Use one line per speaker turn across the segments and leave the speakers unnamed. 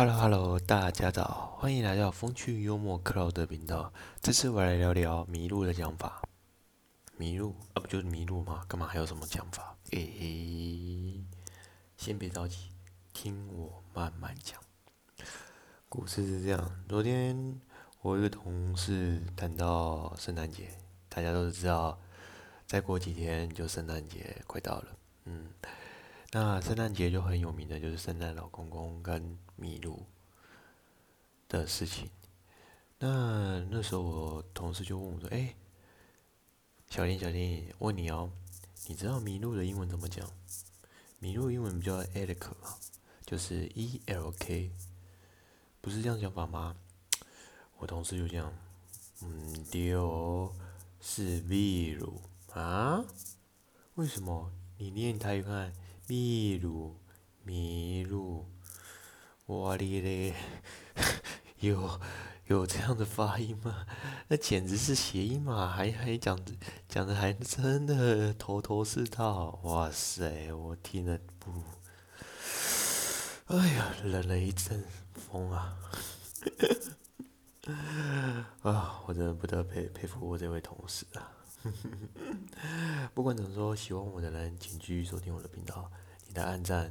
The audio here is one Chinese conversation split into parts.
Hello Hello，大家早，欢迎来到风趣幽默克劳的频道。这次我来聊聊迷路的讲法。迷路啊，不就是迷路吗？干嘛还有什么讲法？诶，先别着急，听我慢慢讲。故事是这样：昨天我一个同事谈到圣诞节，大家都知道，再过几天就圣诞节快到了。嗯。那圣诞节就很有名的，就是圣诞老公公跟麋鹿的事情。那那时候我同事就问我说：“哎，小林，小林，问你哦，你知道麋鹿的英文怎么讲？麋鹿英文叫 elk 嘛，就是 E L K，不是这样讲法吗？”我同事就讲：“嗯，对哦，是麋鹿啊？为什么？你念台语看。”秘鲁，麋鹿，哇哩嘞，有有这样的发音吗？那简直是谐音嘛，还还讲讲的还真的头头是道，哇塞，我听了不，哎呀，冷了一阵风啊，啊，我真的不得佩佩服我这位同事啊。不管怎么说，喜欢我的人，请继续收听我的频道。你的暗赞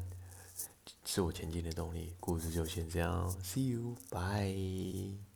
是我前进的动力。故事就先这样，See you，bye。